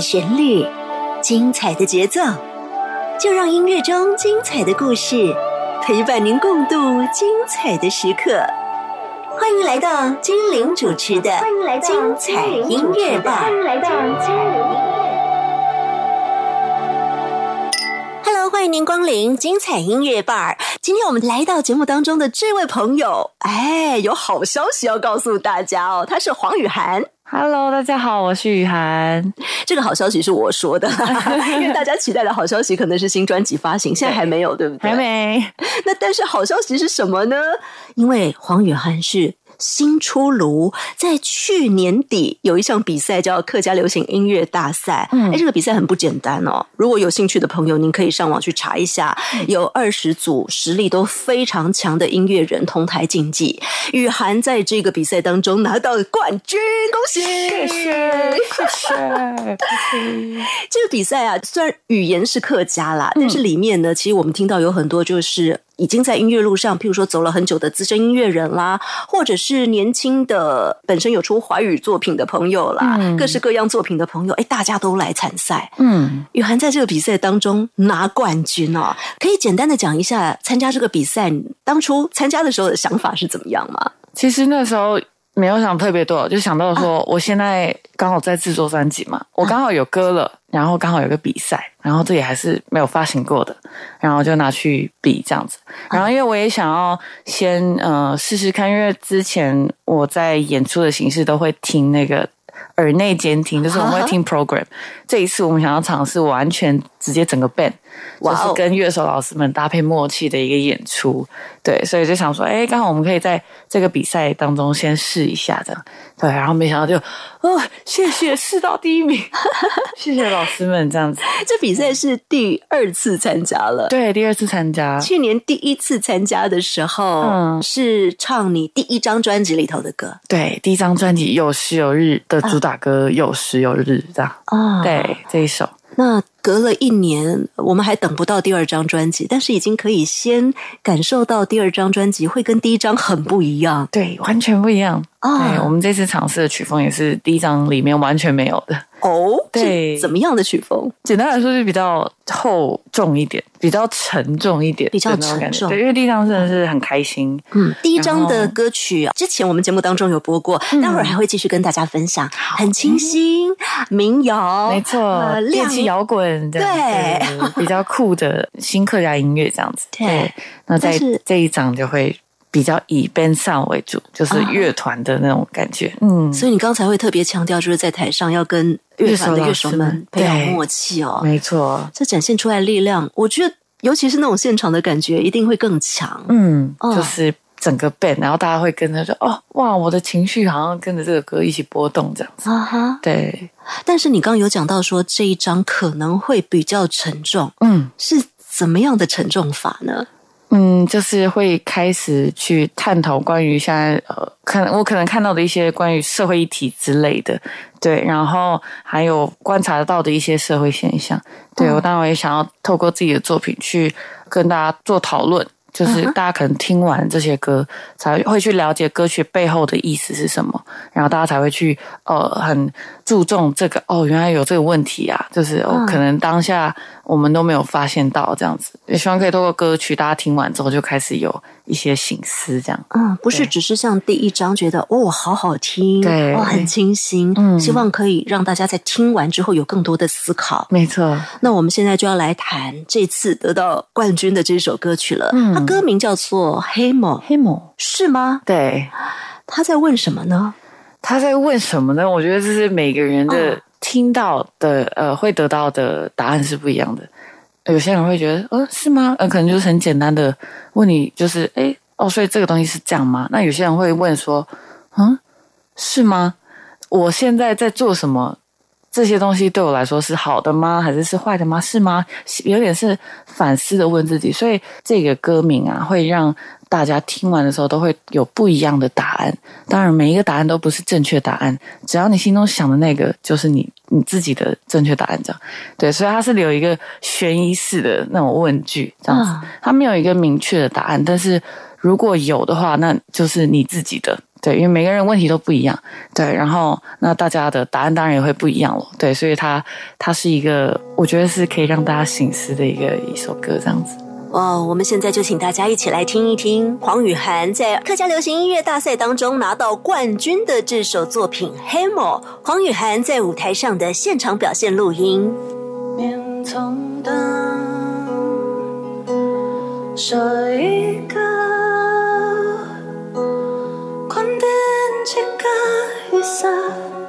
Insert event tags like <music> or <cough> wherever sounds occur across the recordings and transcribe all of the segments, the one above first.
的旋律，精彩的节奏，就让音乐中精彩的故事陪伴您共度精彩的时刻。欢迎来到精灵主持的《精彩音乐吧》。Hello，欢迎您光临精彩音乐 bar。今天我们来到节目当中的这位朋友，哎，有好消息要告诉大家哦，他是黄雨涵。Hello，大家好，我是雨涵。这个好消息是我说的，<laughs> 因为大家期待的好消息可能是新专辑发行，现在还没有，对不对？还。没，那但是好消息是什么呢？因为黄雨涵是新出炉，在去年底有一项比赛叫客家流行音乐大赛。嗯哎，这个比赛很不简单哦。如果有兴趣的朋友，您可以上网去查一下，有二十组实力都非常强的音乐人同台竞技。雨涵在这个比赛当中拿到冠军，恭喜！谢谢，谢谢，<laughs> 这个比赛啊，虽然语言是客家啦，但是里面呢，其实我们听到有很多就是已经在音乐路上，譬如说走了很久的资深音乐人啦，或者是年轻的本身有出华语作品的朋友啦，嗯各式各样作品的朋友，哎，大家都来参赛。嗯，雨涵在这个比赛当中拿冠军哦，可以简单的讲一下参加这个比赛当初参加的时候的想法是怎么样吗？其实那时候没有想特别多，就想到说，我现在刚好在制作专辑嘛，我刚好有歌了，然后刚好有个比赛，然后这也还是没有发行过的，然后就拿去比这样子。然后因为我也想要先呃试试看，因为之前我在演出的形式都会听那个。耳内监听就是我们会听 <laughs> program，这一次我们想要尝试完全直接整个 band，就是跟乐手老师们搭配默契的一个演出，对，所以就想说，哎，刚好我们可以在这个比赛当中先试一下的，对，然后没想到就，哦，谢谢试到第一名，<laughs> 谢谢老师们这样子，这比赛是第二次参加了。对，第二次参加，去年第一次参加的时候，嗯。是唱你第一张专辑里头的歌。对，第一张专辑有时有日的主打歌有时有日这样，啊。，对，这一首，那隔了一年，我们还等不到第二张专辑，但是已经可以先感受到第二张专辑会跟第一张很不一样对，完全不一样。啊。对，我们这次尝试的曲风也是第一张里面完全没有的。哦，对怎么样的曲风？简单来说，就比较厚重一点，比较沉重一点，比较沉重对，因为第一张真的是很开心。嗯，第一张的歌曲啊之前我们节目当中有播过，嗯待会儿还会继续跟大家分享，很清新民谣，没错呃，电亮器摇滚这样对对比较酷的新客家音乐这样子。对那在这一张就会比较以 band sound 为主，就是乐团的那种感觉。嗯，所以你刚才会特别强调，就是在台上要跟乐团的乐手们培养默契哦。没错。这展现出来力量，我觉得尤其是那种现场的感觉，一定会更强。嗯，哦就是整个 band，然后大家会跟着说：“哦，哇，我的情绪好像跟着这个歌一起波动这样子。啊哈！对，但是你刚刚有讲到说这一张可能会比较沉重，嗯。是怎么样的沉重法呢？嗯，就是会开始去探讨关于现在呃，可能我可能看到的一些关于社会议题之类的，对，然后还有观察到的一些社会现象，对、嗯我当然也想要透过自己的作品去跟大家做讨论。就是大家可能听完这些歌，才会去了解歌曲背后的意思是什么，然后大家才会去呃很注重这个哦，原来有这个问题啊，就是哦嗯，可能当下我们都没有发现到这样子，也希望可以透过歌曲，大家听完之后就开始有一些醒思，这样。嗯，不是只是像第一章觉得哦好好听，对。哦很清新，嗯。希望可以让大家在听完之后有更多的思考。没错，那我们现在就要来谈这次得到冠军的这首歌曲了。嗯它歌名叫做《黑某》，黑某，是吗？对，他在问什么呢？他在问什么呢？我觉得这是每个人的嗯听到的、呃，会得到的答案是不一样的。有些人会觉得，呃，是吗？呃，可能就是很简单的问你，就是，诶，哦，所以这个东西是这样吗？那有些人会问说，嗯，是吗？我现在在做什么？这些东西对我来说是好的吗？还是是坏的吗？是吗？有点是反思的问自己，所以这个歌名啊，会让大家听完的时候都会有不一样的答案。当然，每一个答案都不是正确答案，只要你心中想的那个，就是你你自己的正确答案。这样对，所以它是有一个悬疑式的那种问句，这样子啊，它没有一个明确的答案，但是如果有的话，那就是你自己的对，因为每个人问题都不一样，对，然后那大家的答案当然也会不一样了，对，所以它它是一个，我觉得是可以让大家醒思的一个一首歌，这样子。哦，我们现在就请大家一起来听一听黄雨涵在客家流行音乐大赛当中拿到冠军的这首作品《Hammer》，黄雨涵在舞台上的现场表现录音。面从灯，说一个，几个雨伞，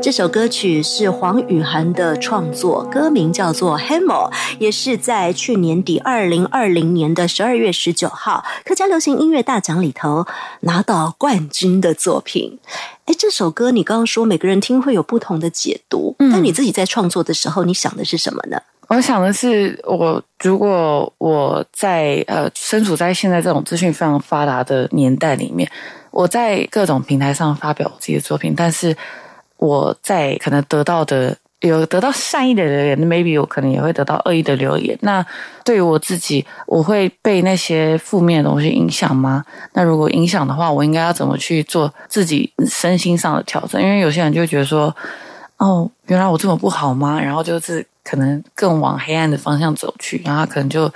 这首歌曲是黄雨涵的创作，歌名叫做《Hammer》，也是在去年底二零二零年的十二月十九号客家流行音乐大奖里头拿到冠军的作品。哎，这首歌你刚刚说每个人听会有不同的解读，嗯但你自己在创作的时候，你想的是什么呢？我想的是，我如果我在呃身处在现在这种资讯非常发达的年代里面，我在各种平台上发表我自己的作品，但是我在可能得到的有得到善意的留言，maybe 我可能也会得到恶意的留言。那对于我自己，我会被那些负面的东西影响吗？那如果影响的话，我应该要怎么去做自己身心上的调整？因为有些人就觉得说，哦，原来我这么不好吗？然后就是可能更往黑暗的方向走去，然后可能就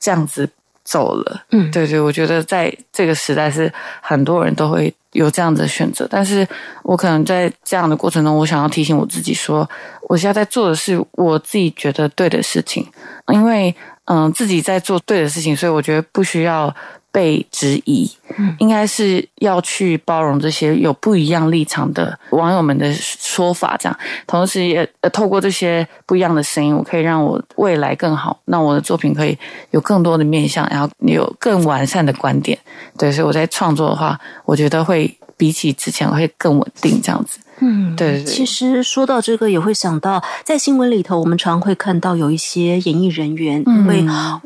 这样子走了。嗯对对，我觉得在这个时代是很多人都会有这样的选择，但是我可能在这样的过程中，我想要提醒我自己说，我现在在做的是我自己觉得对的事情，因为嗯自己在做对的事情，所以我觉得不需要被质疑，嗯。应该是要去包容这些有不一样立场的网友们的说法，这样，同时也呃透过这些不一样的声音，我可以让我未来更好，那我的作品可以有更多的面向，然后有更完善的观点，对，所以我在创作的话，我觉得会比起之前会更稳定，这样子，嗯，对对对。其实说到这个，也会想到在新闻里头，我们常会看到有一些演艺人员嗯。因为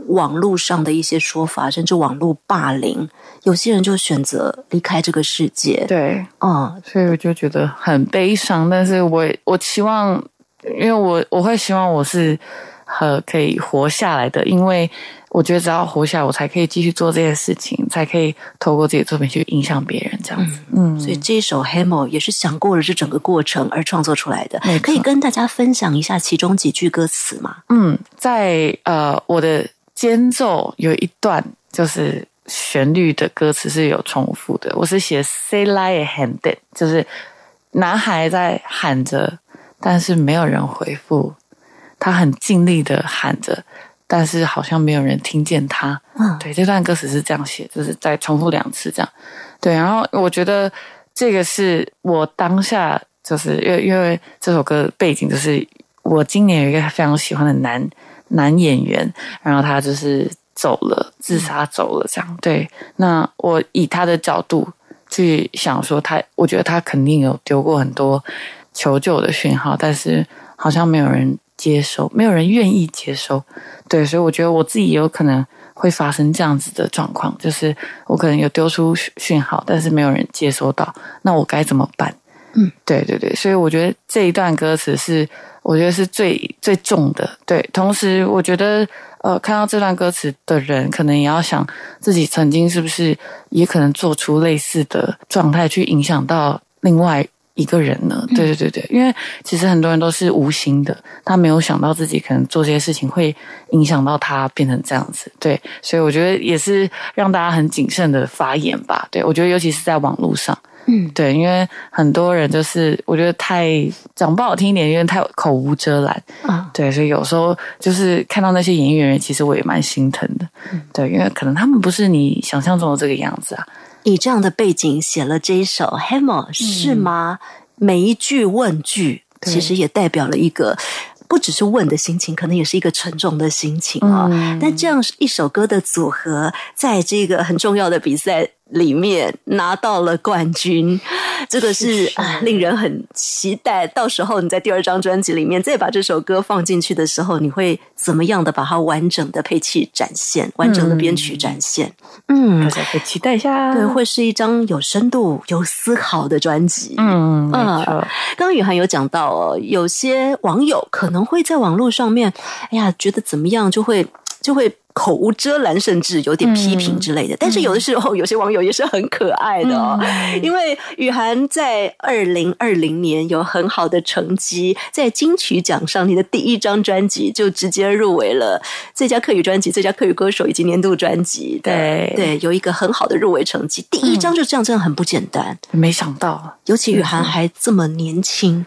网络上的一些说法，甚至网络霸凌，有些人就选择离开这个世界。，对，嗯，所以我就觉得很悲伤，但是我我期望，因为我我会希望我是呃可以活下来的，因为我觉得只要活下来，我才可以继续做这些事情，才可以透过自己的作品去影响别人，这样子。嗯，所以这一首《Hemo》也是想过了这整个过程而创作出来的可以跟大家分享一下其中几句歌词吗？嗯，在呃我的间奏有一段就是旋律的歌词是有重复的，我是写 “say lie hand it”，就是男孩在喊着，但是没有人回复，他很尽力的喊着，但是好像没有人听见他。嗯，对，这段歌词是这样写，就是再重复两次这样。对，然后我觉得这个是我当下就是因为因为这首歌的背景就是我今年有一个非常喜欢的男男演员，然后他就是走了，自杀走了这样。对，那我以他的角度去想说他，我觉得他肯定有丢过很多求救的讯号，但是好像没有人接收，没有人愿意接收。对，所以我觉得我自己也有可能会发生这样子的状况，就是我可能有丢出讯讯号，但是没有人接收到，那我该怎么办？嗯，对对对，所以我觉得这一段歌词是我觉得是最最重的。对，同时我觉得呃，看到这段歌词的人，可能也要想自己曾经是不是也可能做出类似的状态，去影响到另外一个人呢？对对对对，因为其实很多人都是无心的，他没有想到自己可能做这些事情会影响到他变成这样子。对，所以我觉得也是让大家很谨慎的发言吧。对我觉得尤其是在网络上。嗯，对，因为很多人就是我觉得太讲不好听一点，因为太口无遮拦。啊，对，所以有时候就是看到那些演艺人员，其实我也蛮心疼的。对，因为可能他们不是你想象中的这个样子啊。以这样的背景写了这一首《Hammer》，是吗？每一句问句，其实也代表了一个。不只是问的心情，可能也是一个沉重的心情啊、嗯但这样一首歌的组合，在这个很重要的比赛里面拿到了冠军，这个是是是啊令人很期待。到时候你在第二张专辑里面再把这首歌放进去的时候，你会怎么样的把它完整的配器展现，完整的编曲展现？嗯大，家可以期待一下。对，会是一张有深度、有思考的专辑。嗯，没嗯错。刚刚雨涵有讲到哦，有些网友可能会在网络上面，哎呀，觉得怎么样，就会就会口无遮拦，甚至有点批评之类的。但是有的时候，有些网友也是很可爱的哦，<laughs> 因为雨涵在二零二零年有很好的成绩，在金曲奖上，你的第一张专辑就直接入围了最佳客语专辑、最佳客语歌手以及年度专辑的。对对，有一个很好的入围成绩，第一张就这样，真的很不简单。没想到，尤其雨涵还这么年轻，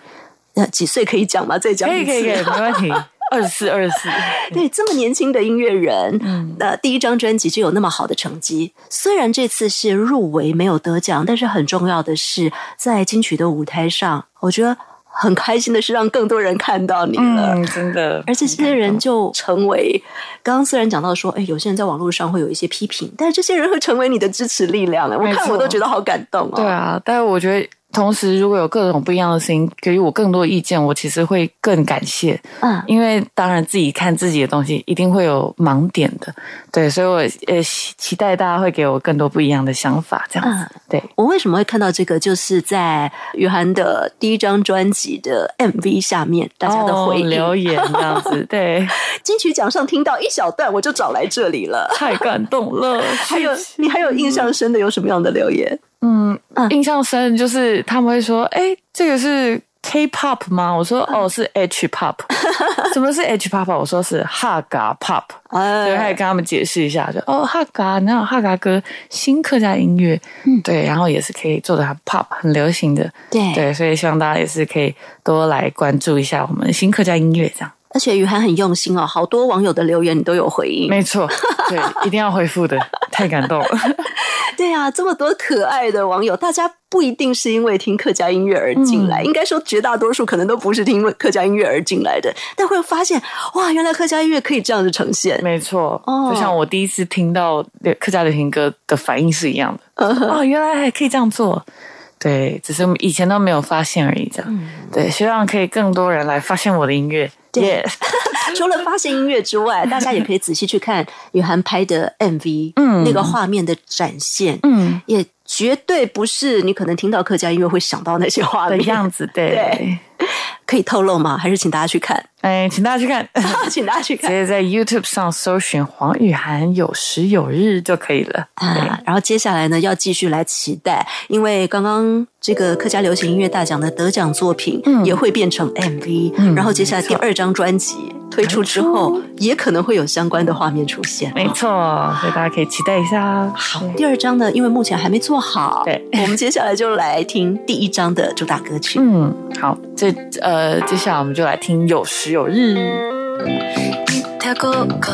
那，几岁可以讲吗？再讲一次。可以可以可以，没问题。二十四，二十四。<laughs> 对，这么年轻的音乐人，嗯呃，第一张专辑就有那么好的成绩。虽然这次是入围没有得奖，但是很重要的是，在金曲的舞台上，我觉得很开心的是让更多人看到你了。嗯，真的。而这些人就成为，刚刚虽然讲到说，哎，有些人在网络上会有一些批评，但是这些人会成为你的支持力量。哎，我看我都觉得好感动哦。对啊，但是我觉得同时如果有各种不一样的声音给予我更多意见，我其实会更感谢。嗯，因为当然自己看自己的东西一定会有盲点的，对，所以我呃期期待大家会给我更多不一样的想法，这样子。嗯对，我为什么会看到这个？就是在雨涵的第一张专辑的 MV 下面，大家的回哦。留言 <laughs> 这样子，对，<laughs> 金曲奖上听到一小段，我就找来这里了。太感动了。<laughs> 还有，你还有印象深的有什么样的留言？嗯嗯，印象深就是他们会说：“哎，这个是 K-pop 吗？”我说：“嗯哦，是 H-pop。” <laughs> 什么是 H-pop？我说是哈嘎 pop。对，还哎，跟他们解释一下，就哦哈嘎，然后哈嘎歌新客家音乐，嗯对，然后也是可以做的很 pop 很流行的，对对，所以希望大家也是可以多来关注一下我们新客家音乐，这样而且雨涵很用心哦，好多网友的留言你都有回应。没错，对，一定要回复的，太感动了，<laughs> 对啊，这么多可爱的网友，大家不一定是因为听客家音乐而进来，应该说绝大多数可能都不是听客家音乐而进来的，但会发现哇，原来客家音乐可以这样子呈现。没错，哦就像我第一次听到客家流行歌的反应是一样的，嗯哦，原来还可以这样做。对，只是我们以前都没有发现而已，这样。嗯对，希望可以更多人来发现我的音乐。对。<laughs> 除了发现音乐之外，大家也可以仔细去看雨涵拍的 MV，嗯。那个画面的展现，嗯，也绝对不是你可能听到客家音乐会想到那些画的。样子，对。对可以透露吗？还是请大家去看？<laughs> 哎，请大家去看，<laughs> 请大家去看。直接在 YouTube 上搜寻黄雨涵有时有日就可以了。啊，然后接下来呢，要继续来期待，因为刚刚这个客家流行音乐大奖的得奖作品嗯也会变成 MV，、嗯然后接下来第二张专辑推出之后，也可能会有相关的画面出现。没错，所以大家可以期待一下。好，第二张呢，因为目前还没做好，对我们接下来就来听第一张的主打歌曲。嗯，好，这呃，接下来我们就来听有时有日。一条狗狗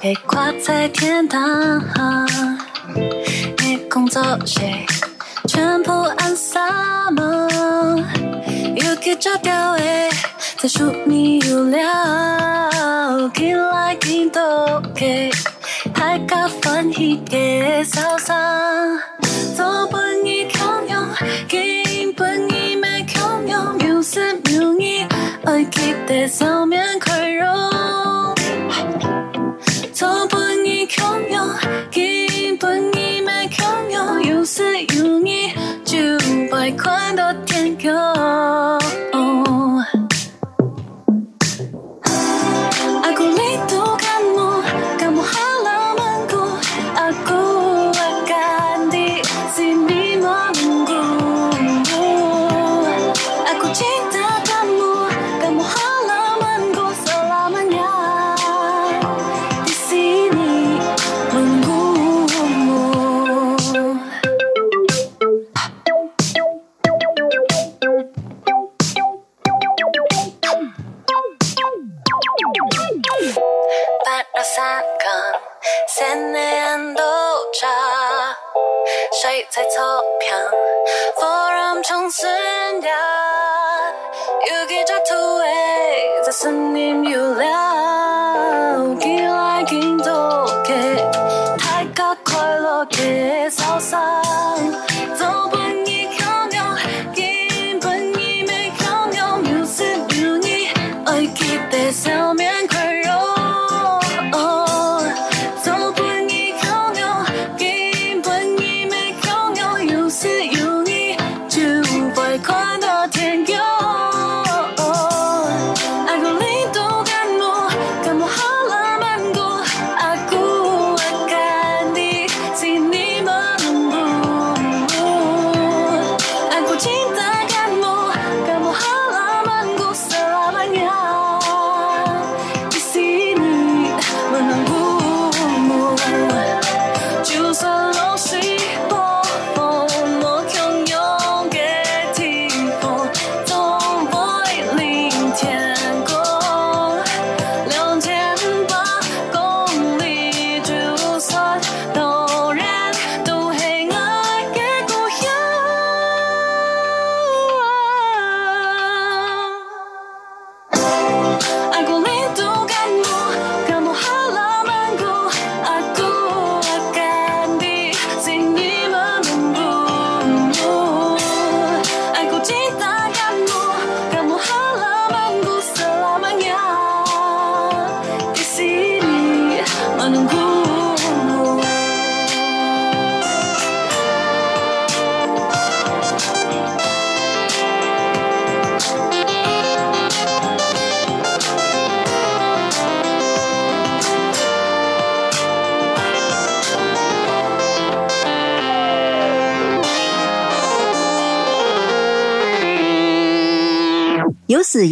被挂在天堂，你工作谁全部按萨满，有个炸掉诶，在树你有了，进来进到给，大家欢喜嘅潇洒，做本意强用，见得上面快容。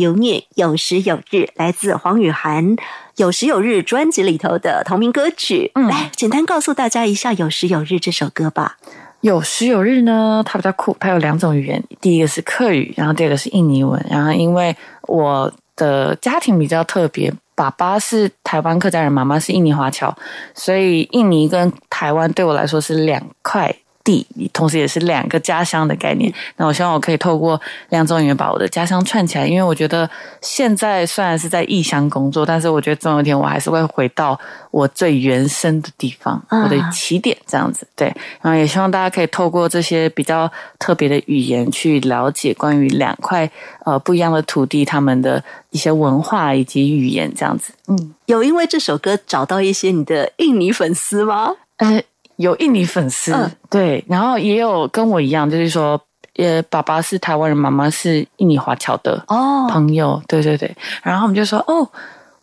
子有孽，有时有日，来自黄雨涵《有时有日》专辑里头的同名歌曲。嗯来简单告诉大家一下《有时有日》这首歌吧。有时有日呢，它比较酷，它有两种语言，第一个是客语，然后第二个是印尼文。然后因为我的家庭比较特别，爸爸是台湾客家人，妈妈是印尼华侨，所以印尼跟台湾对我来说是两块地，同时也是两个家乡的概念。那我希望我可以透过两种语言把我的家乡串起来，因为我觉得现在虽然是在异乡工作，但是我觉得总有一天我还是会回到我最原生的地方，啊我的起点这样子。对，然后也希望大家可以透过这些比较特别的语言去了解关于两块呃不一样的土地，他们的一些文化以及语言这样子。嗯，有因为这首歌找到一些你的印尼粉丝吗？呃，有印尼粉丝，嗯对，然后也有跟我一样，就是说，呃，爸爸是台湾人，妈妈是印尼华侨的哦，朋友，对对对，然后我们就说，哦。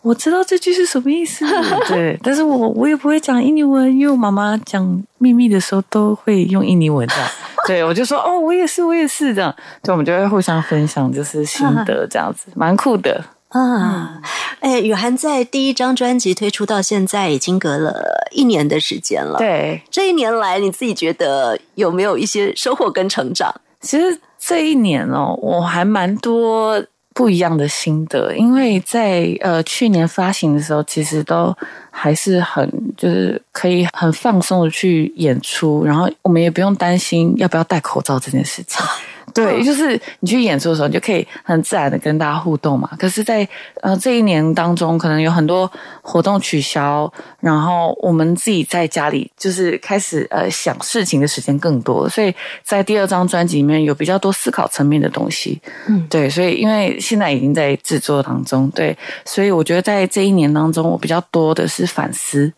我知道这句是什么意思，<laughs> 对，但是我我也不会讲印尼文，因为我妈妈讲秘密的时候都会用印尼文这样。<laughs> 对，我就说哦，我也是，我也是这样，对，我们就会互相分享，就是心得这样子，蛮酷的。啊，哎，雨涵在第一张专辑推出到现在已经隔了一年的时间了。，对，这一年来你自己觉得有没有一些收获跟成长？其实这一年哦，我还蛮多不一样的心得，因为在呃去年发行的时候，其实都还是很就是可以很放松的去演出，然后我们也不用担心要不要戴口罩这件事情。<laughs> 对，就是你去演出的时候，你就可以很自然的跟大家互动嘛。可是在，呃这一年当中，可能有很多活动取消，然后我们自己在家里就是开始呃想事情的时间更多，所以在第二张专辑里面有比较多思考层面的东西。嗯对，所以因为现在已经在制作当中，对，所以我觉得在这一年当中，我比较多的是反思。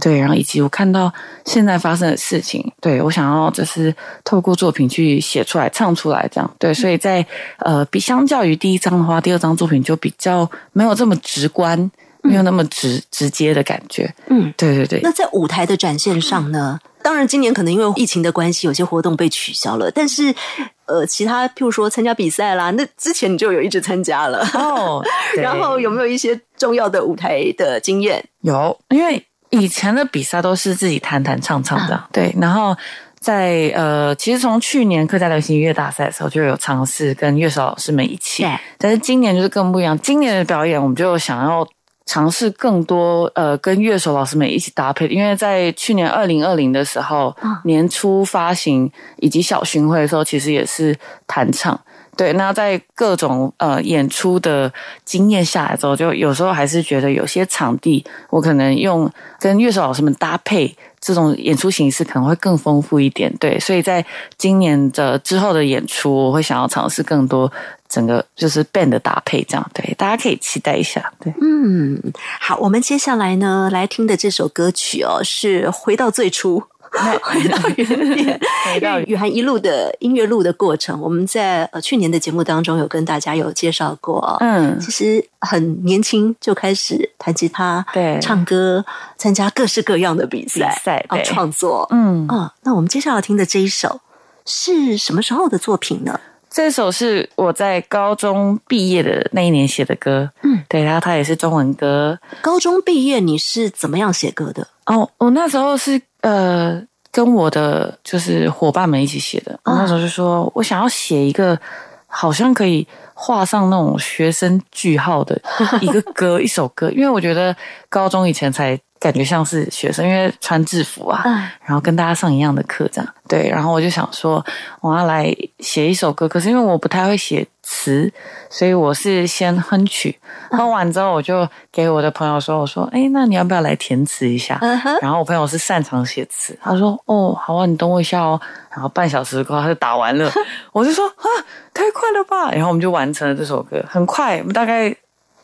对，然后以及我看到现在发生的事情，对我想要就是透过作品去写出来、唱出来，这样对。所以在呃，比相较于第一张的话，第二张作品就比较没有这么直观，没有那么直直接的感觉。嗯，对对对，那在舞台的展现上呢？当然，今年可能因为疫情的关系，有些活动被取消了。但是，呃，其他譬如说参加比赛啦，那之前你就有一直参加了。哦，<laughs> 对然后有没有一些重要的舞台的经验？有，因为以前的比赛都是自己弹弹唱唱的，对。然后在呃，其实从去年客家流行音乐大赛的时候就有尝试跟乐手老师们一起，对但是今年就是更不一样。今年的表演，我们就想要尝试更多呃，跟乐手老师们一起搭配，因为在去年二零二零的时候，嗯年初发行以及小巡回的时候，其实也是弹唱。对，那在各种呃演出的经验下来之后，就有时候还是觉得有些场地，我可能用跟乐手老师们搭配这种演出形式，可能会更丰富一点。对，所以在今年的之后的演出，我会想要尝试更多整个就是 band 的搭配，这样对，大家可以期待一下。对，嗯，好，我们接下来呢来听的这首歌曲哦，是回到最初。<laughs> 回到原点，回到雨涵一路的音乐路的过程，我们在呃去年的节目当中有跟大家有介绍过哦。嗯，其实很年轻就开始弹吉他、对唱歌，参加各式各样的比赛、赛对创作。嗯，啊，那我们接下来听的这一首是什么时候的作品呢？这首是我在高中毕业的那一年写的歌，嗯，对，然后它也是中文歌。高中毕业你是怎么样写歌的？哦，我那时候是呃跟我的就是伙伴们一起写的。我那时候就说我想要写一个好像可以画上那种学生句号的 <laughs> 一个歌，一首歌，因为我觉得高中以前才感觉像是学生，因为穿制服啊，嗯然后跟大家上一样的课，这样对。然后我就想说，我要来写一首歌，可是因为我不太会写词，所以我是先哼曲，哼完之后我就给我的朋友说，我说，哎，那你要不要来填词一下？然后我朋友是擅长写词，他说：“哦，好啊，你等我一下哦。”然后半小时过后他就打完了，<laughs> 我就说：“啊，太快了吧！”然后我们就完成了这首歌，很快，我们大概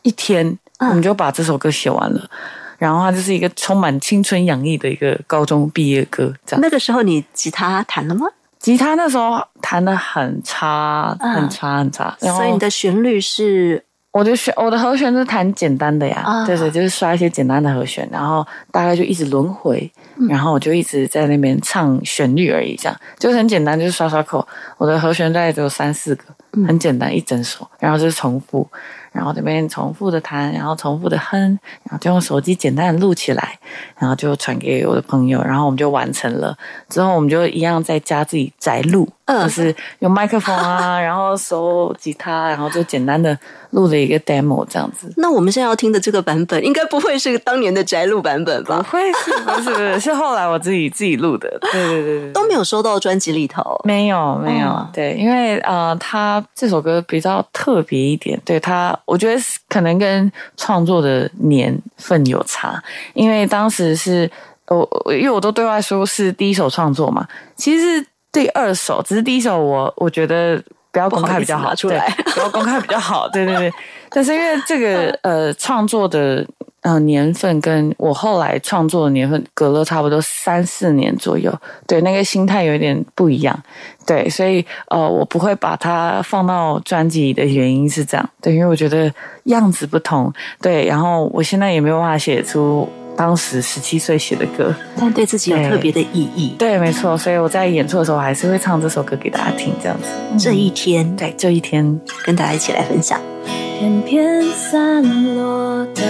一天嗯我们就把这首歌写完了。然后它就是一个充满青春洋溢的一个高中毕业歌，这样。那个时候你吉他弹了吗？吉他那时候弹的很差，嗯。很差，很差。然后所以你的旋律是？我的旋我的和弦是弹简单的呀，啊。对对，就是刷一些简单的和弦，然后大概就一直轮回，嗯。然后我就一直在那边唱旋律而已，这样就是很简单，就是刷刷口。我的和弦大概只有三四个，很简单，一整首，然后就是重复，然后这边重复的弹，然后重复的哼，然后就用手机简单的录起来，然后就传给我的朋友，然后我们就完成了。之后我们就一样在家自己宅录，嗯就是用麦克风啊，<laughs> 然后手吉他，然后就简单的录了一个 demo 这样子。那我们现在要听的这个版本，应该不会是当年的宅录版本吧不吧？会是不是不是是后来我自己自己录的，对对对对。都没有收到专辑里头。没有没有，哦对，因为呃，他这首歌比较特别一点，对他，我觉得是可能跟创作的年份有差，因为当时是我，因为我都对外说是第一首创作嘛，其实是第二首，只是第一首我我觉得不要公开比较好，好出来对不要公开比较好，对对对。但是因为这个呃创作的呃年份跟我后来创作的年份隔了差不多三四年左右，对那个心态有点不一样，对，所以呃我不会把它放到专辑里的原因是这样，对，因为我觉得样子不同，对，然后我现在也没有办法写出当时十七岁写的歌，但对自己有特别的意义。对，没错，所以我在演出的时候还是会唱这首歌给大家听，这样子。这一天，对，这一天，跟大家一起来分享。片片散落的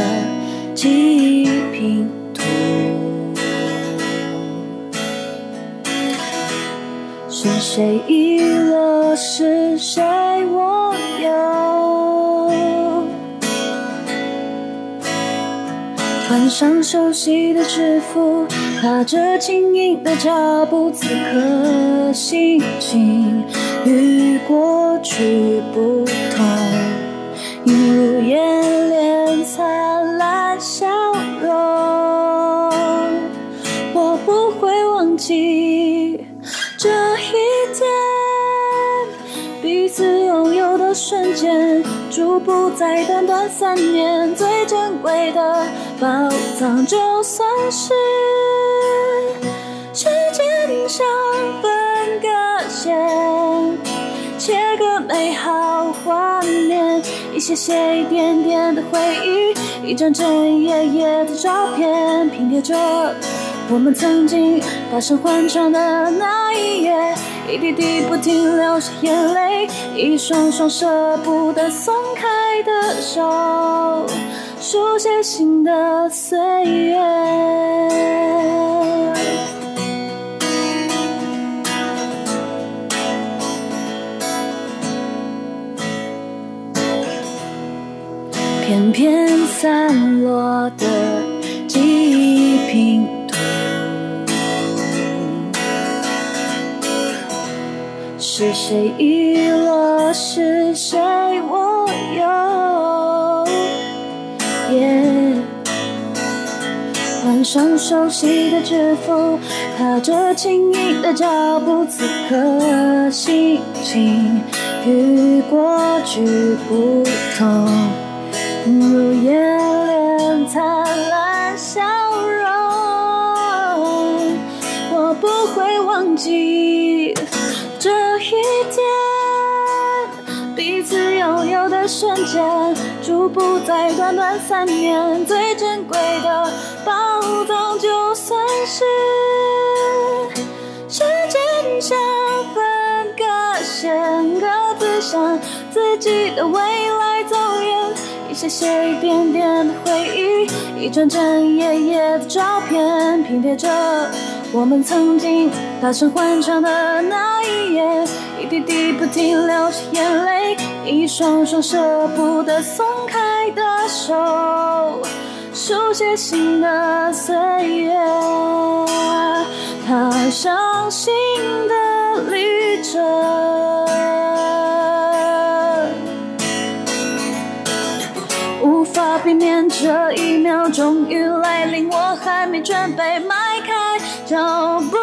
记忆拼图，是谁遗落？是谁我有？换上熟悉的制服，踏着轻盈的脚步，此刻心情与过去不同。映入眼帘逐步在短短三年，最珍贵的宝藏，就算是时间上分个线。切割美好画面，一些些一点点的回忆，一张张一页页的照片，拼贴着我们曾经大声欢唱的那一夜，一滴滴不停流下眼泪，一双双舍不得松开的手，书写新的岁月。片片散落的是谁遗落？是谁我有？耶换上熟悉的制服，踏着轻盈的脚步，此刻心情与过去不同。映入眼帘灿烂笑容，我不会忘记的瞬间，逐步在短短三年，最珍贵的宝藏，就算是时间上分割线，各自向自己的未来走远。一些些一点点的回忆，一张张一页页的照片，拼贴着我们曾经大声欢唱的那一夜，一滴滴不停流下眼泪，一双双舍不得松开的手，书写新的岁月，踏上新的旅程。无法避免这一秒终于来临，我还没准备迈开脚步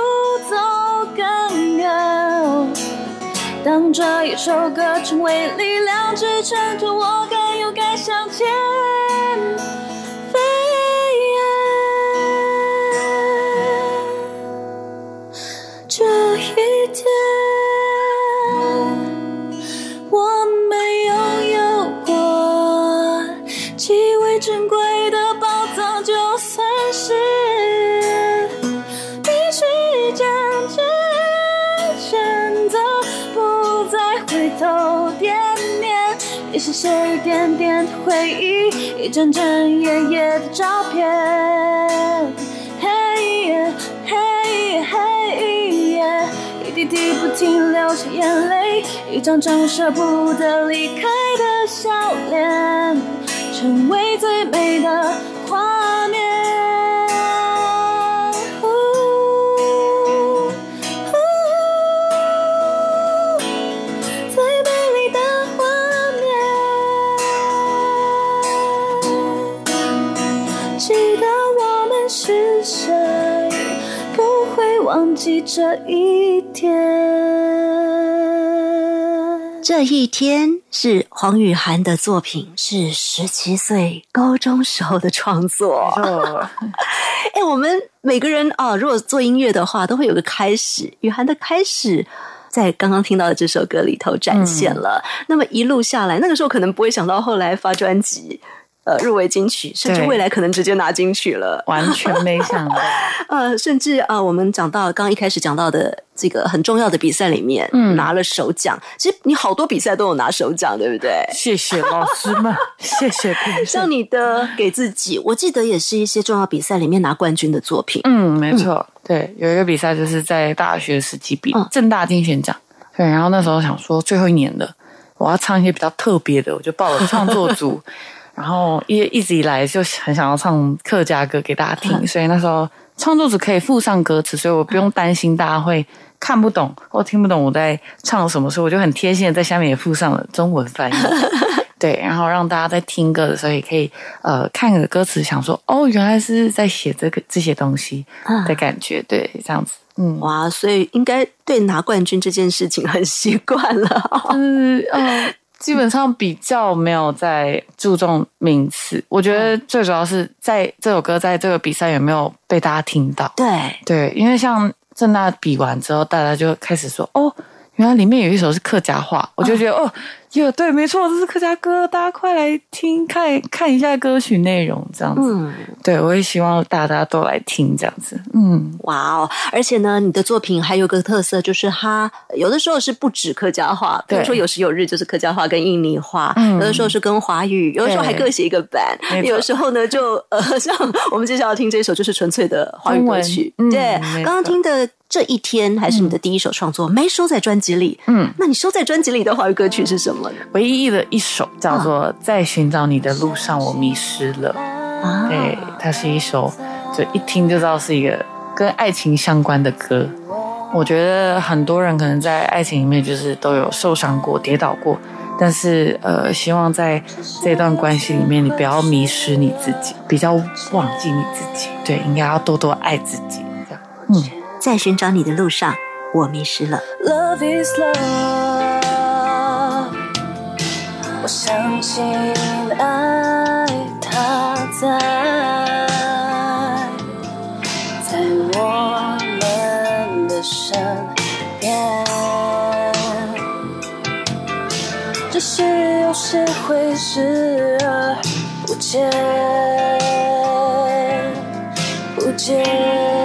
当这一首歌成为力量支撑着我该勇敢向前。些一点点的回忆，一张张夜夜的照片。嘿耶，嘿耶，嘿耶，一滴滴不停流着眼泪，一张张舍不得离开的笑脸，成为最美的记这一天。这一天是黄雨涵的作品，是十七岁高中时候的创作。哦，<laughs> 哎，我们每个人啊，如果做音乐的话，都会有个开始。雨涵的开始，在刚刚听到的这首歌里头展现了。那么一路下来，那个时候可能不会想到后来发专辑，呃，入围金曲，甚至未来可能直接拿金曲了。完全没想到。<laughs> 呃，甚至啊、呃我们讲到刚刚一开始讲到的这个很重要的比赛里面，嗯拿了首奖。其实你好多比赛都有拿首奖，对不对？谢谢老师们，<laughs> 谢谢像。你的给自己，我记得也是一些重要比赛里面拿冠军的作品。嗯，没错，对，有一个比赛就是在大学时期比嗯正大金选奖，对，然后那时候想说最后一年了，我要唱一些比较特别的，我就报了创作组，然后一一直以来就很想要唱客家歌给大家听，所以那时候创作组可以附上歌词，所以我不用担心大家会看不懂或听不懂我在唱什么，所以我就很贴心的在下面也附上了中文翻译。<laughs> 对，然后让大家在听歌的时候也可以呃看个歌词，想说哦，原来是在写这个这些东西啊的感觉，对，这样子，嗯，哇，所以应该对拿冠军这件事情很习惯了。嗯 <laughs> 呃，基本上比较没有在注重名次，我觉得最主要是在这首歌在这个比赛有没有被大家听到，对，对，因为像正大比完之后，大家就开始说哦。原来里面有一首是客家话，我就觉得、哦，哟，对，没错，这是客家歌，大家快来听看看一下歌曲内容，这样子。嗯，对，我也希望大家都来听这样子。嗯，哇哦！而且呢，你的作品还有个特色，就是它有的时候是不止客家话，比如说有时有日就是客家话跟印尼话，嗯有的时候是跟华语，有的时候还各写一个版有的时候呢就呃，像我们接下来要听这首就是纯粹的华语歌曲。嗯对，刚刚听的这一天还是你的第一首创作，没收在专辑里。嗯，那你收在专辑里的华语歌曲是什么呢？唯一的一首叫做《在寻找你的路上，我迷失了》。啊，对，它是一首就一听就知道是一个跟爱情相关的歌。我觉得很多人可能在爱情里面就是都有受伤过、跌倒过，但是呃，希望在这段关系里面，你不要迷失你自己，比较忘记你自己。对，应该要多多爱自己。这样，嗯。在寻找你的路上，我迷失了。Love is love。相信爱它在，在我们的身边。只是有时会视而不见，不见。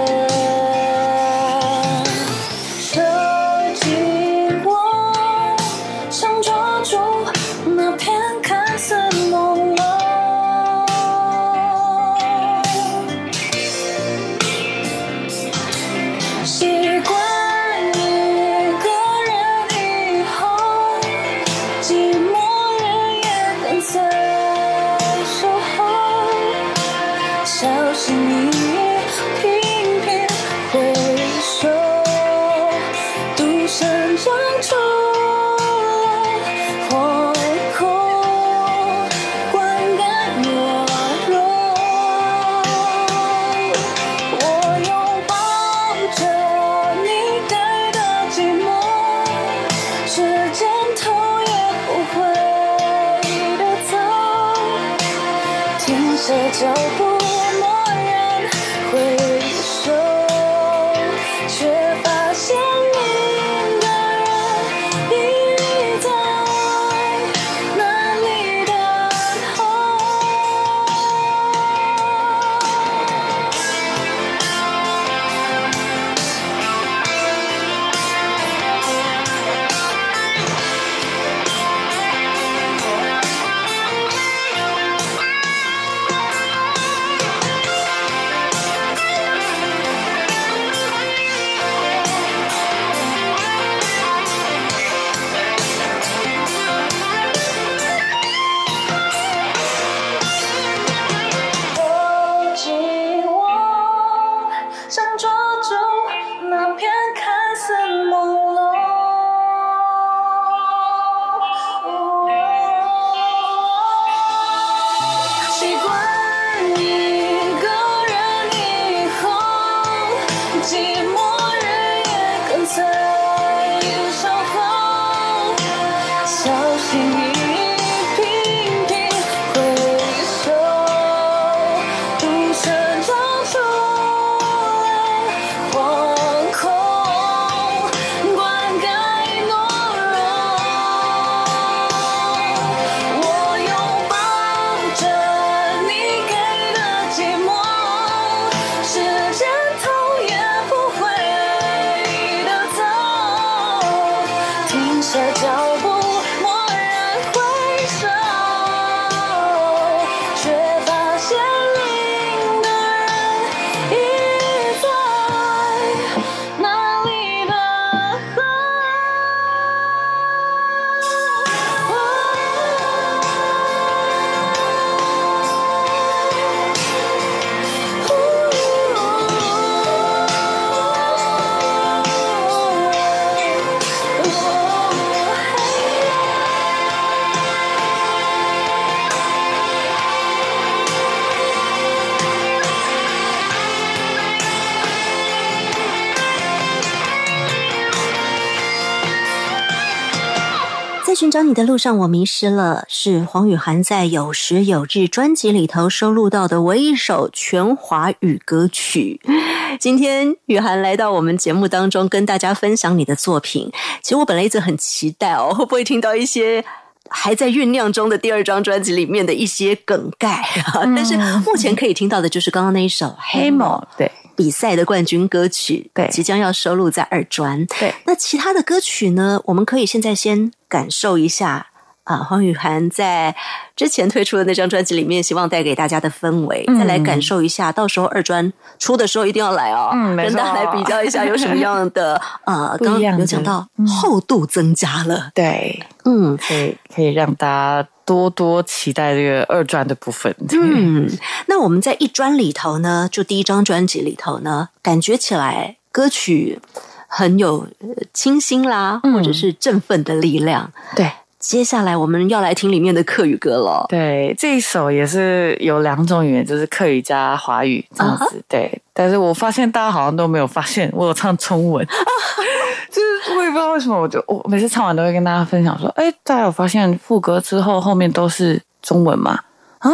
寻找你的路上，我迷失了，是黄雨涵在《有时有日》专辑里头收录到的唯一一首全华语歌曲。<laughs> 今天雨涵来到我们节目当中，跟大家分享你的作品。其实我本来一直很期待哦，会不会听到一些还在酝酿中的第二张专辑里面的一些梗概啊？但是目前可以听到的就是刚刚那一首《黑猫》。对比赛的冠军歌曲，对即将要收录在二专。对，那其他的歌曲呢？我们可以现在先感受一下啊，黄雨涵在之前推出的那张专辑里面，希望带给大家的氛围，嗯再来感受一下。到时候二专出的时候一定要来哦，嗯跟大家来比较一下有什么样的 <laughs> 呃，刚刚有讲到嗯厚度增加了，对，嗯。可以可以让大家多多期待这个二专的部分。嗯，那我们在一专里头呢，就第一张专辑里头呢，感觉起来歌曲很有呃清新啦，嗯或者是振奋的力量。对接下来我们要来听里面的客语歌了。对，这一首也是有两种语言，就是客语加华语这样子。对，但是我发现大家好像都没有发现我有唱中文，<laughs> 就是我也不知道为什么，我就我每次唱完都会跟大家分享说，哎，大家有发现副歌之后后面都是中文吗？啊，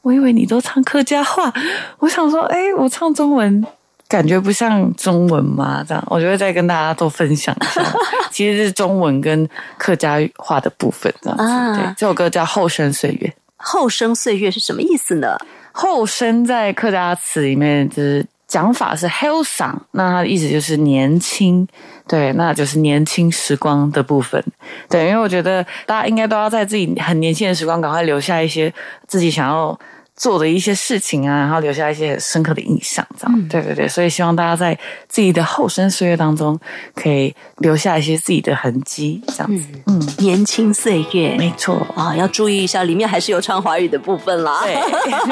我以为你都唱客家话，我想说，哎，我唱中文。感觉不像中文吗？这样，我就会再跟大家多分享一下，<laughs> 其实是中文跟客家话的部分这样子。啊对，这首歌叫《后生岁月》。后生岁月是什么意思呢？后生在客家词里面就是讲法是 “hell 嗓”，那它的意思就是年轻，对，那就是年轻时光的部分。对，因为我觉得大家应该都要在自己很年轻的时光，赶快留下一些自己想要。做的一些事情啊，然后留下一些很深刻的印象，这样、对对对，所以希望大家在自己的后生岁月当中，可以留下一些自己的痕迹，这样子。嗯，年轻岁月。没错，啊，要注意一下，里面还是有唱华语的部分啦。对，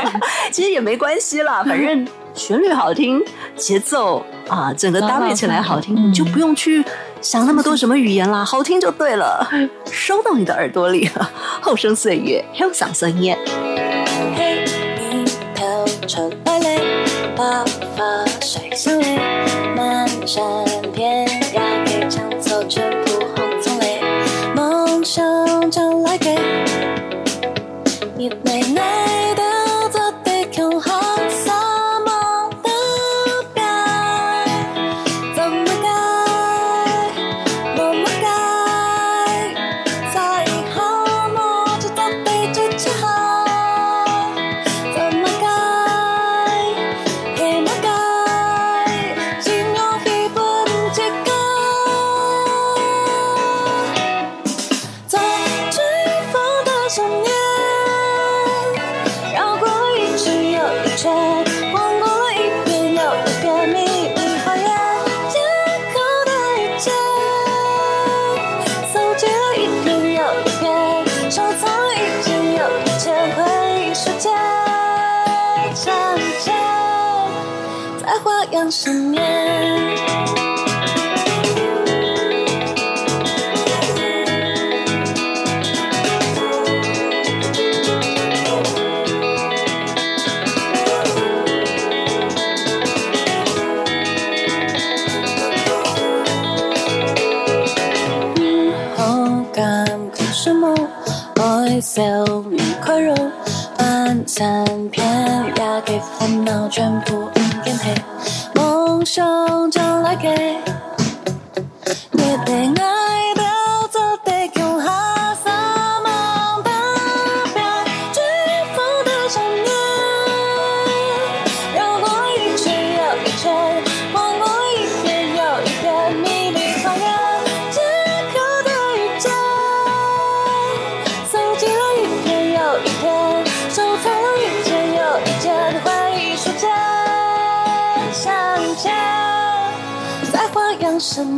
<laughs> 其实也没关系啦，反正旋律好听，节奏啊，整个搭配起来好听，就不用去想那么多什么语言啦，好听就对了，收到你的耳朵里了。后生岁月，香嗓声音。尘埃里，爆，发水上嘞，漫山。全部变黑，梦想将来给，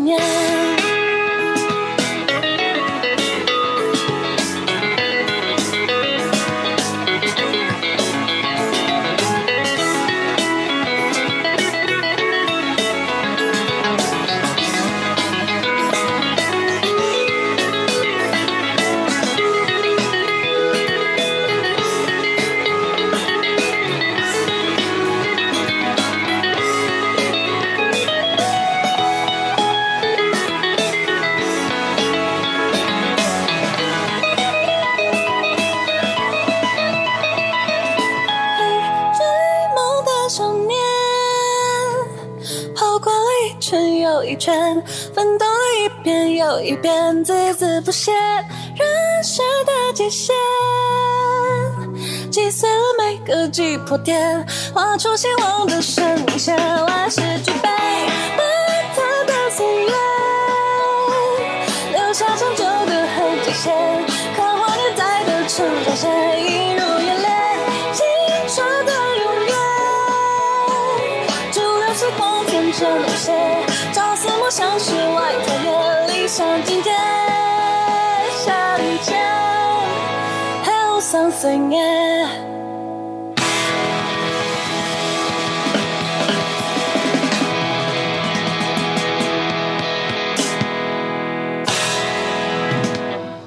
年一遍，字字不写人生的界限。击碎了每个击破点，画出希望的圣洁，万事俱备，还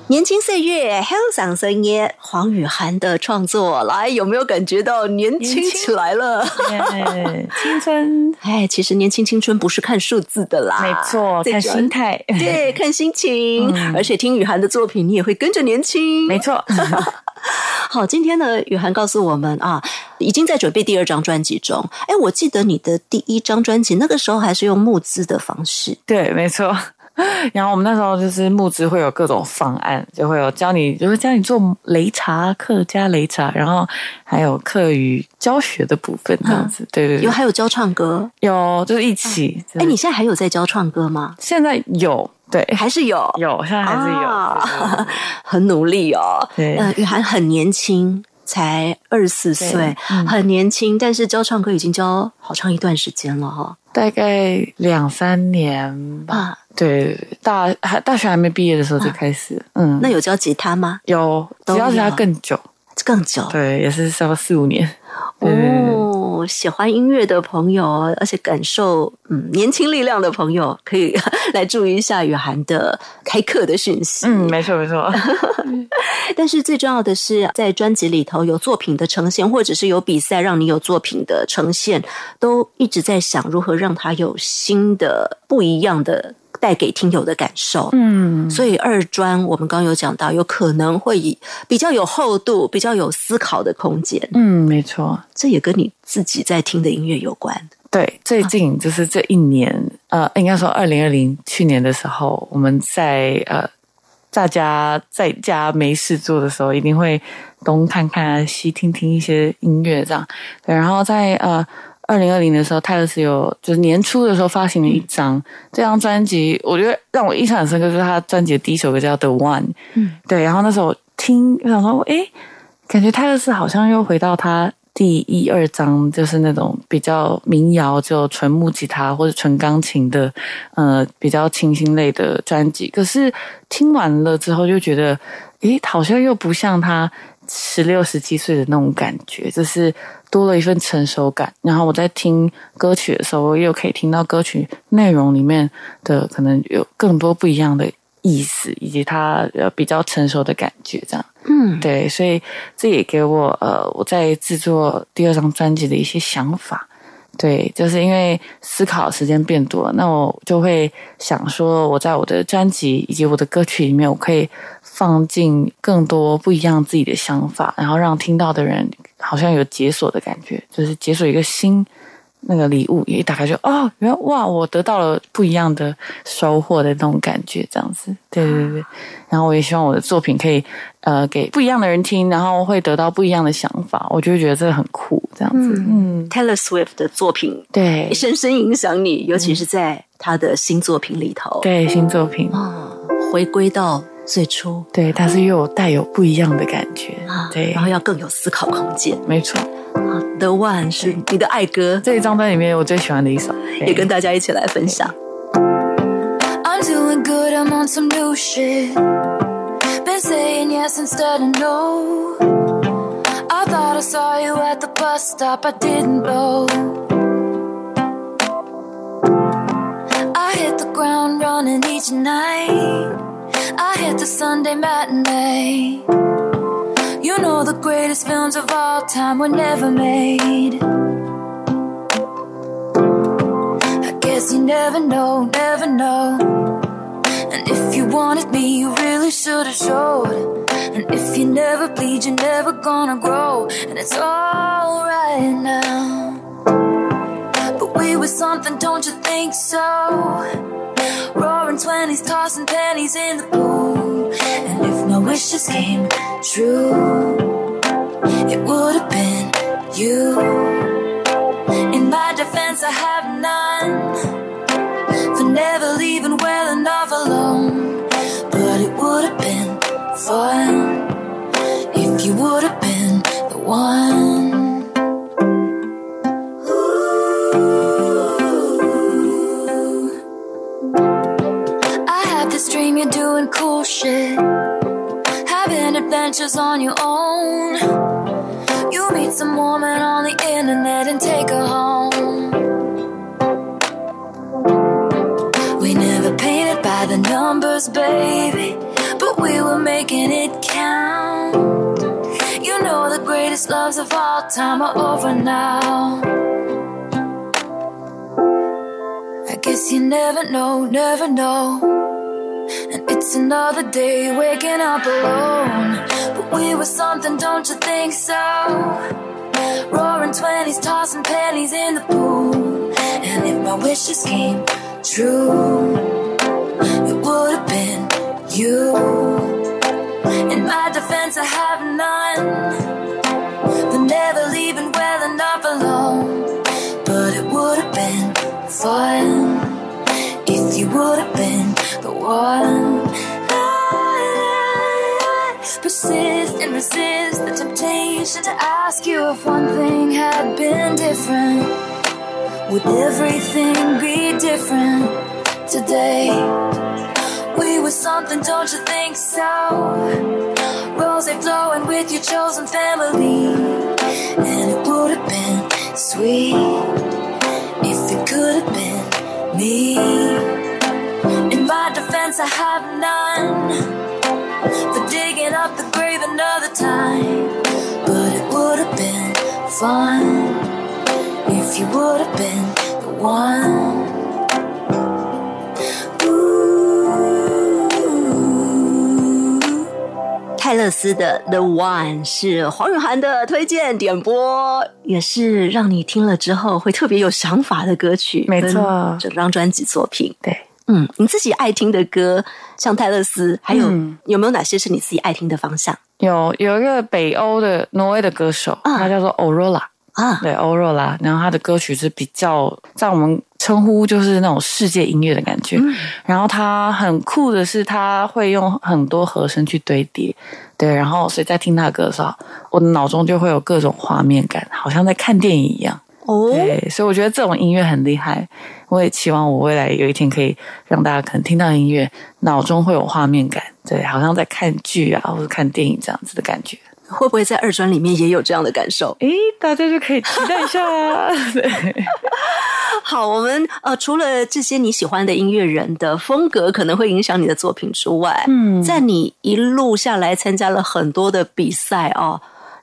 年轻岁月，Hell 嗓声耶，黄雨涵的创作，来有没有感觉到年轻起来了？耶青春，<laughs> 哎，其实年轻青春不是看数字的啦，没错，看心态，对，看心情，而且听雨涵的作品，你也会跟着年轻。没错，<laughs> 好，今天呢，雨涵告诉我们啊，已经在准备第二张专辑中。哎，我记得你的第一张专辑那个时候还是用募资的方式，对，没错。<laughs> 然后我们那时候就是募资会有各种方案，就会有教你，就会教你做擂茶、客家擂茶，然后还有课余教学的部分这样子。对对对，有还有教唱歌。有就是一起。哎，你现在还有在教唱歌吗？现在有对还是有？有，现在还是有，啊很努力哦。对呃，雨涵很年轻，才二十四岁很年轻，但是教唱歌已经教好长一段时间了哈。大概两三年吧。啊，对，大还大学还没毕业的时候就开始，嗯，那有教吉他吗？有，都只要是他更久，更久对，也是差不多四五年。哦，喜欢音乐的朋友，而且感受嗯年轻力量的朋友，可以 <laughs> 来注意一下雨涵的开课的讯息。嗯，没错没错，<laughs> 但是最重要的是，在专辑里头有作品的呈现，或者是有比赛让你有作品的呈现，都一直在想如何让它有新的、不一样的带给听友的感受。嗯，所以二专我们刚刚有讲到，有可能会以比较有厚度、比较有思考的空间，嗯，没错。这也跟你自己在听的音乐有关。对，最近就是这一年，呃，应该说二零二零去年的时候，我们在呃大家在家没事做的时候，一定会东看看啊西听听一些音乐这样。对，然后在呃二零二零的时候，泰勒斯有就是年初的时候发行了一张、这张专辑，我觉得让我印象很深刻，就是他专辑的第一首歌叫《The One》。嗯，对，然后那时候我听，我想说，诶，感觉泰勒斯好像又回到他第一二张，就是那种比较民谣，就纯木吉他或者纯钢琴的，呃，比较清新类的专辑。可是听完了之后，就觉得，诶，好像又不像他十六、十七岁的那种感觉，就是多了一份成熟感。然后我在听歌曲的时候，我又可以听到歌曲内容里面的可能有更多不一样的意思，以及它呃比较成熟的感觉，这样。嗯，对，所以这也给我呃我在制作第二张专辑的一些想法。对，就是因为思考的时间变多了，那我就会想说，我在我的专辑以及我的歌曲里面，我可以放进更多不一样自己的想法，然后让听到的人好像有解锁的感觉，就是解锁一个新那个礼物，一打开就哦，原来哇，我得到了不一样的收获的那种感觉，这样子，对对对。然后我也希望我的作品可以呃给不一样的人听，然后会得到不一样的想法，我就会觉得这个很酷，这样子，嗯，Taylor Swift 的作品对。深深影响你，尤其是在他的新作品里头。对，新作品，啊，回归到最初对，但是又有带有不一样的感觉，啊，对然，后要更有思考空间。没错，啊，The One 是你的爱歌，这一张专辑里面我最喜欢的一首，也跟大家一起来分享。I'm doing good, I'm on some new shit. Been saying yes instead of no. I thought I saw you at the bus stop, I didn't know. I hit the ground running each night. Sunday matinee. You know the greatest films of all time were never made. I guess you never know, never know. And if you wanted me, you really should have showed. And if you never bleed, you're never gonna grow. And it's alright now. But We were something, don't you think so? Roaring twenties, tossing pennies in the pool. And if my wishes came true, it would have been you. In my defense, I have none for never leaving well enough alone. But it would have been fun if you would have been the one. Shit, having adventures on your own. You meet some woman on the internet and take her home. We never painted by the numbers, baby, but we were making it count. You know the greatest loves of all time are over now. I guess you never know, never know. And it's another day waking up alone. But we were something, don't you think so? Roaring twenties, tossing pennies in the pool. And if my wishes came true, it would have been you. In my defense, I have none. For never leaving well enough alone. But it would have been fun if you would have one. I persist and resist the temptation to ask you if one thing had been different. Would everything be different today? We were something, don't you think so? Rose flowing with your chosen family, and it would have been sweet if it could have been me. Defense, I have none for digging up the grave another time, but it would have been fun if you would have been the one. Ooh. 泰勒斯的《The One》是黄雨涵的推荐点播，也是让你听了之后会特别有想法的歌曲。没错跟整张专辑作品。对，嗯，你自己爱听的歌，像泰勒斯，还有、嗯有没有哪些是你自己爱听的方向有有一个北欧的挪威的歌手，啊他叫做欧若拉，啊？对，欧若拉。然后他的歌曲是比较在我们称呼就是那种世界音乐的感觉。然后他很酷的是，他会用很多和声去堆叠，对。然后所以在听他的歌的时候，我的脑中就会有各种画面感，好像在看电影一样。哦，对，所以我觉得这种音乐很厉害。我也期望我未来有一天可以让大家可能听到音乐，脑中会有画面感，对，好像在看剧啊，或者看电影这样子的感觉。会不会在二专里面也有这样的感受？诶，大家就可以期待一下啊！<laughs> 对，好，我们呃，除了这些你喜欢的音乐人的风格可能会影响你的作品之外，嗯在你一路下来参加了很多的比赛哦，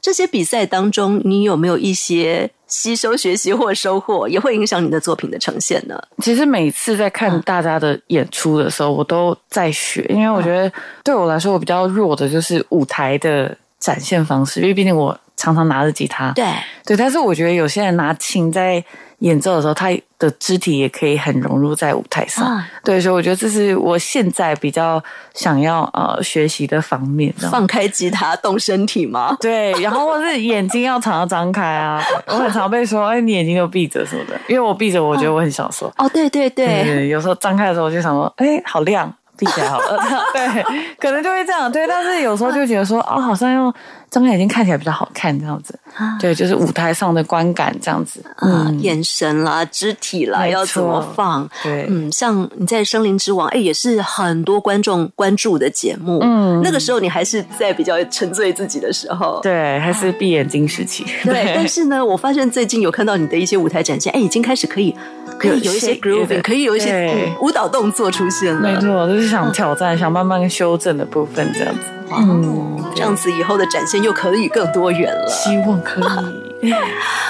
这些比赛当中，你有没有一些吸收、学习或收获，也会影响你的作品的呈现呢？其实每次在看大家的演出的时候，我都在学，因为我觉得对我来说，我比较弱的就是舞台的展现方式，因为毕竟我常常拿着吉他，对，对，但是我觉得有些人拿琴在演奏的时候，他的肢体也可以很融入在舞台上。啊对，所以我觉得这是我现在比较想要呃学习的方面。放开吉他，动身体吗？对，然后或是眼睛要常常张开啊。<laughs> 我很常被说，哎，你眼睛都闭着什么的，因为我闭着，我觉得我很享受。哦，对对对，对，有时候张开的时候，我就想说，哎，好亮，闭起来好了。<laughs> 对，可能就会这样。对，但是有时候就觉得说，哦，好像用张开眼睛看起来比较好看，这样子。啊对，就是舞台上的观感这样子。啊，眼神啦、肢体啦，要怎么放？对，嗯，像你在《森林之王》，哎，也是很多观众关注的节目。嗯那个时候你还是在比较沉醉自己的时候。对，还是闭眼睛时期。<laughs> 对，但是呢，我发现最近有看到你的一些舞台展现，哎，已经开始可以可以有一些 grooving，可以有一些嗯舞蹈动作出现了。没错，就是想挑战，想慢慢修正的部分，这样子。嗯，这样子以后的展现又可以更多元了。希望可以。<laughs>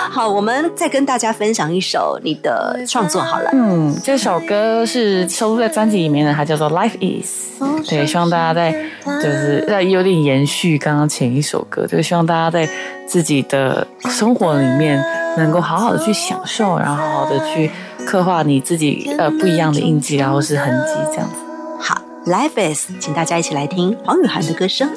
好，我们再跟大家分享一首你的创作好了。嗯，这首歌是收录在专辑里面的，它叫做《Life Is》。对，希望大家在就是在有点延续刚刚前一首歌，就是希望大家在自己的生活里面能够好好的去享受，然后好好的去刻画你自己呃不一样的印记，然后是痕迹这样子。好，Life is，请大家一起来听黄雨涵的歌声。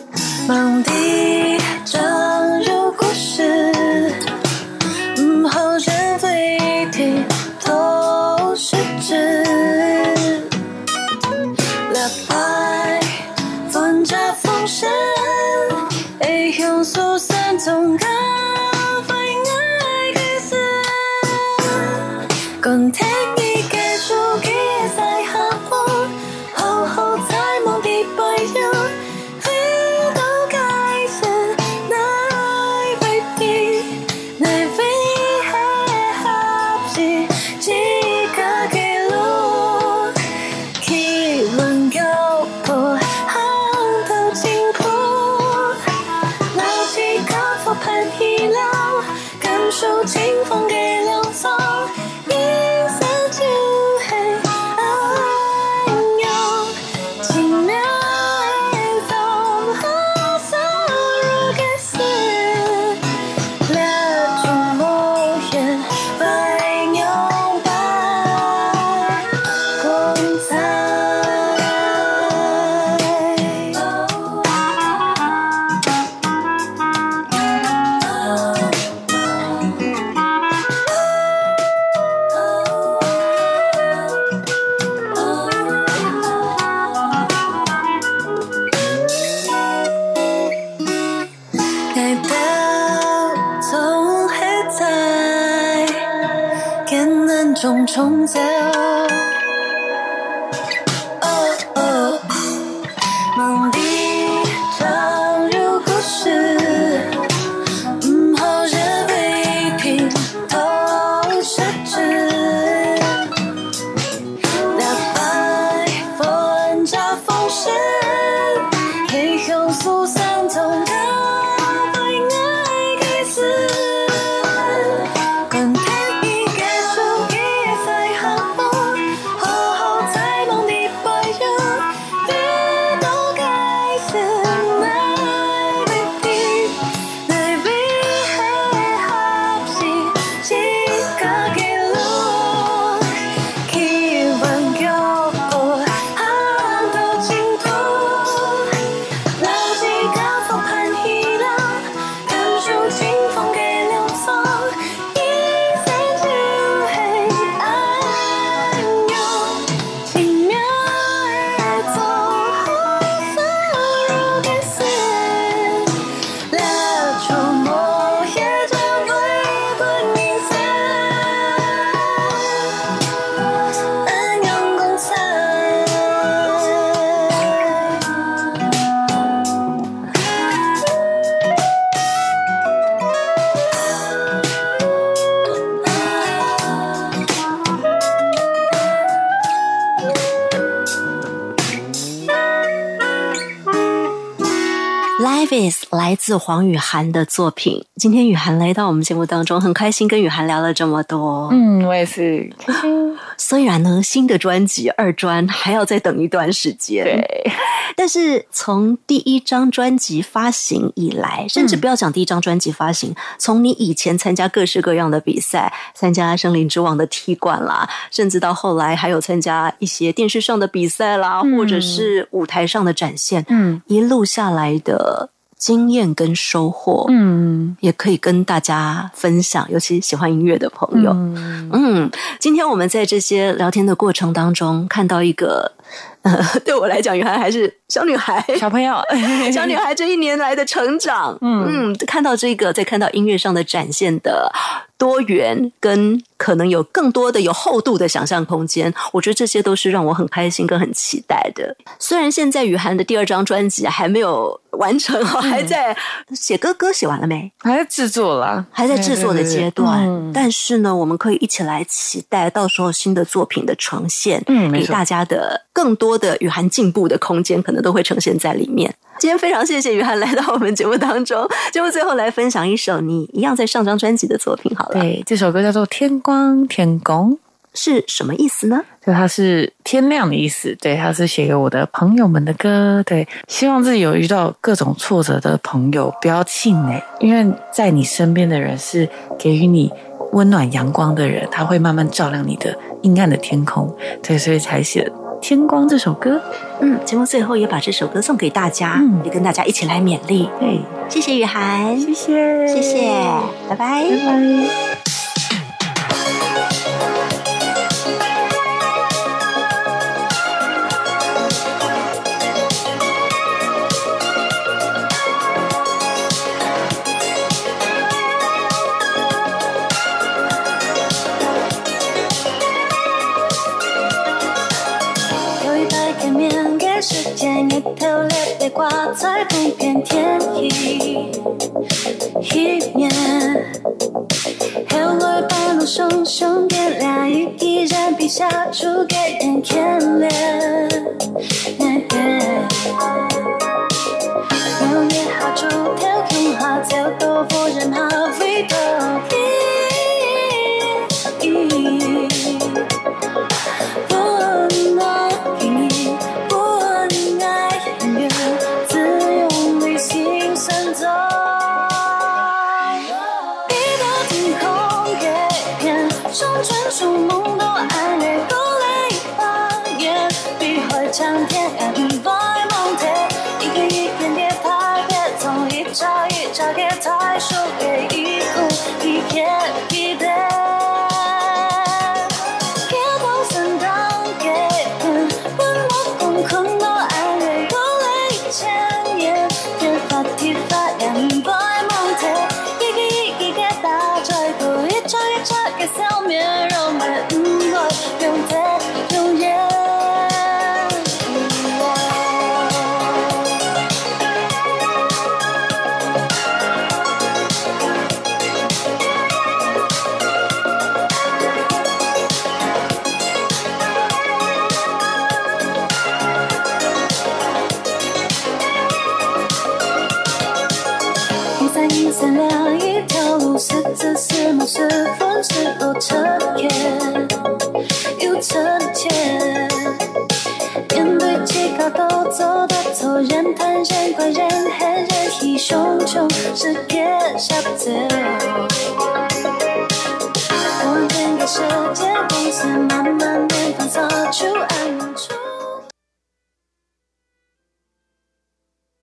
自黄雨涵的作品。今天雨涵来到我们节目当中，很开心跟雨涵聊了这么多。嗯，我也是开心。<laughs> 虽然呢，新的专辑二专还要再等一段时间，对，但是从第一张专辑发行以来，甚至不要讲第一张专辑发行，从你以前参加各式各样的比赛，参加森林之王的踢馆啦，甚至到后来还有参加一些电视上的比赛啦，嗯或者是舞台上的展现，嗯一路下来的经验跟收获，嗯也可以跟大家分享，尤其喜欢音乐的朋友。嗯嗯，今天我们在这些聊天的过程当中，看到一个，呃，对我来讲，雨涵还是小女孩，小朋友，小女孩这一年来的成长，嗯看到这个，再看到音乐上的展现的多元，跟可能有更多的有厚度的想象空间，我觉得这些都是让我很开心跟很期待的。虽然现在雨涵的第二张专辑还没有完成哦，还在写歌，歌写完了没？还在制作了，还在制作的阶段，嗯但是呢，我们可以一起来期待到时候新的作品的呈现，嗯给大家的更多的雨涵进步的空间，可能都会呈现在里面。今天非常谢谢雨涵来到我们节目当中，<laughs> 节目最后来分享一首你一样在上张专辑的作品，好了。对，这首歌叫做《天光天宫》，是什么意思呢？就它是天亮的意思。对，它是写给我的朋友们的歌。对，希望自己有遇到各种挫折的朋友不要气馁，因为在你身边的人是给予你温暖阳光的人，他会慢慢照亮你的阴暗的天空。对，所以才写。《天光》这首歌。嗯，节目最后也把这首歌送给大家，嗯、也跟大家一起来勉励。对，谢谢雨涵，谢谢，谢谢，拜拜，拜拜。 ใ一头烈ก挂在不า天意一面แล半路ว่าเธอผู้เป็นเทีย 都走，都走，人盼人怪人恨人，意汹汹是别想走。我愿整个世界从此慢慢变淡，走出爱。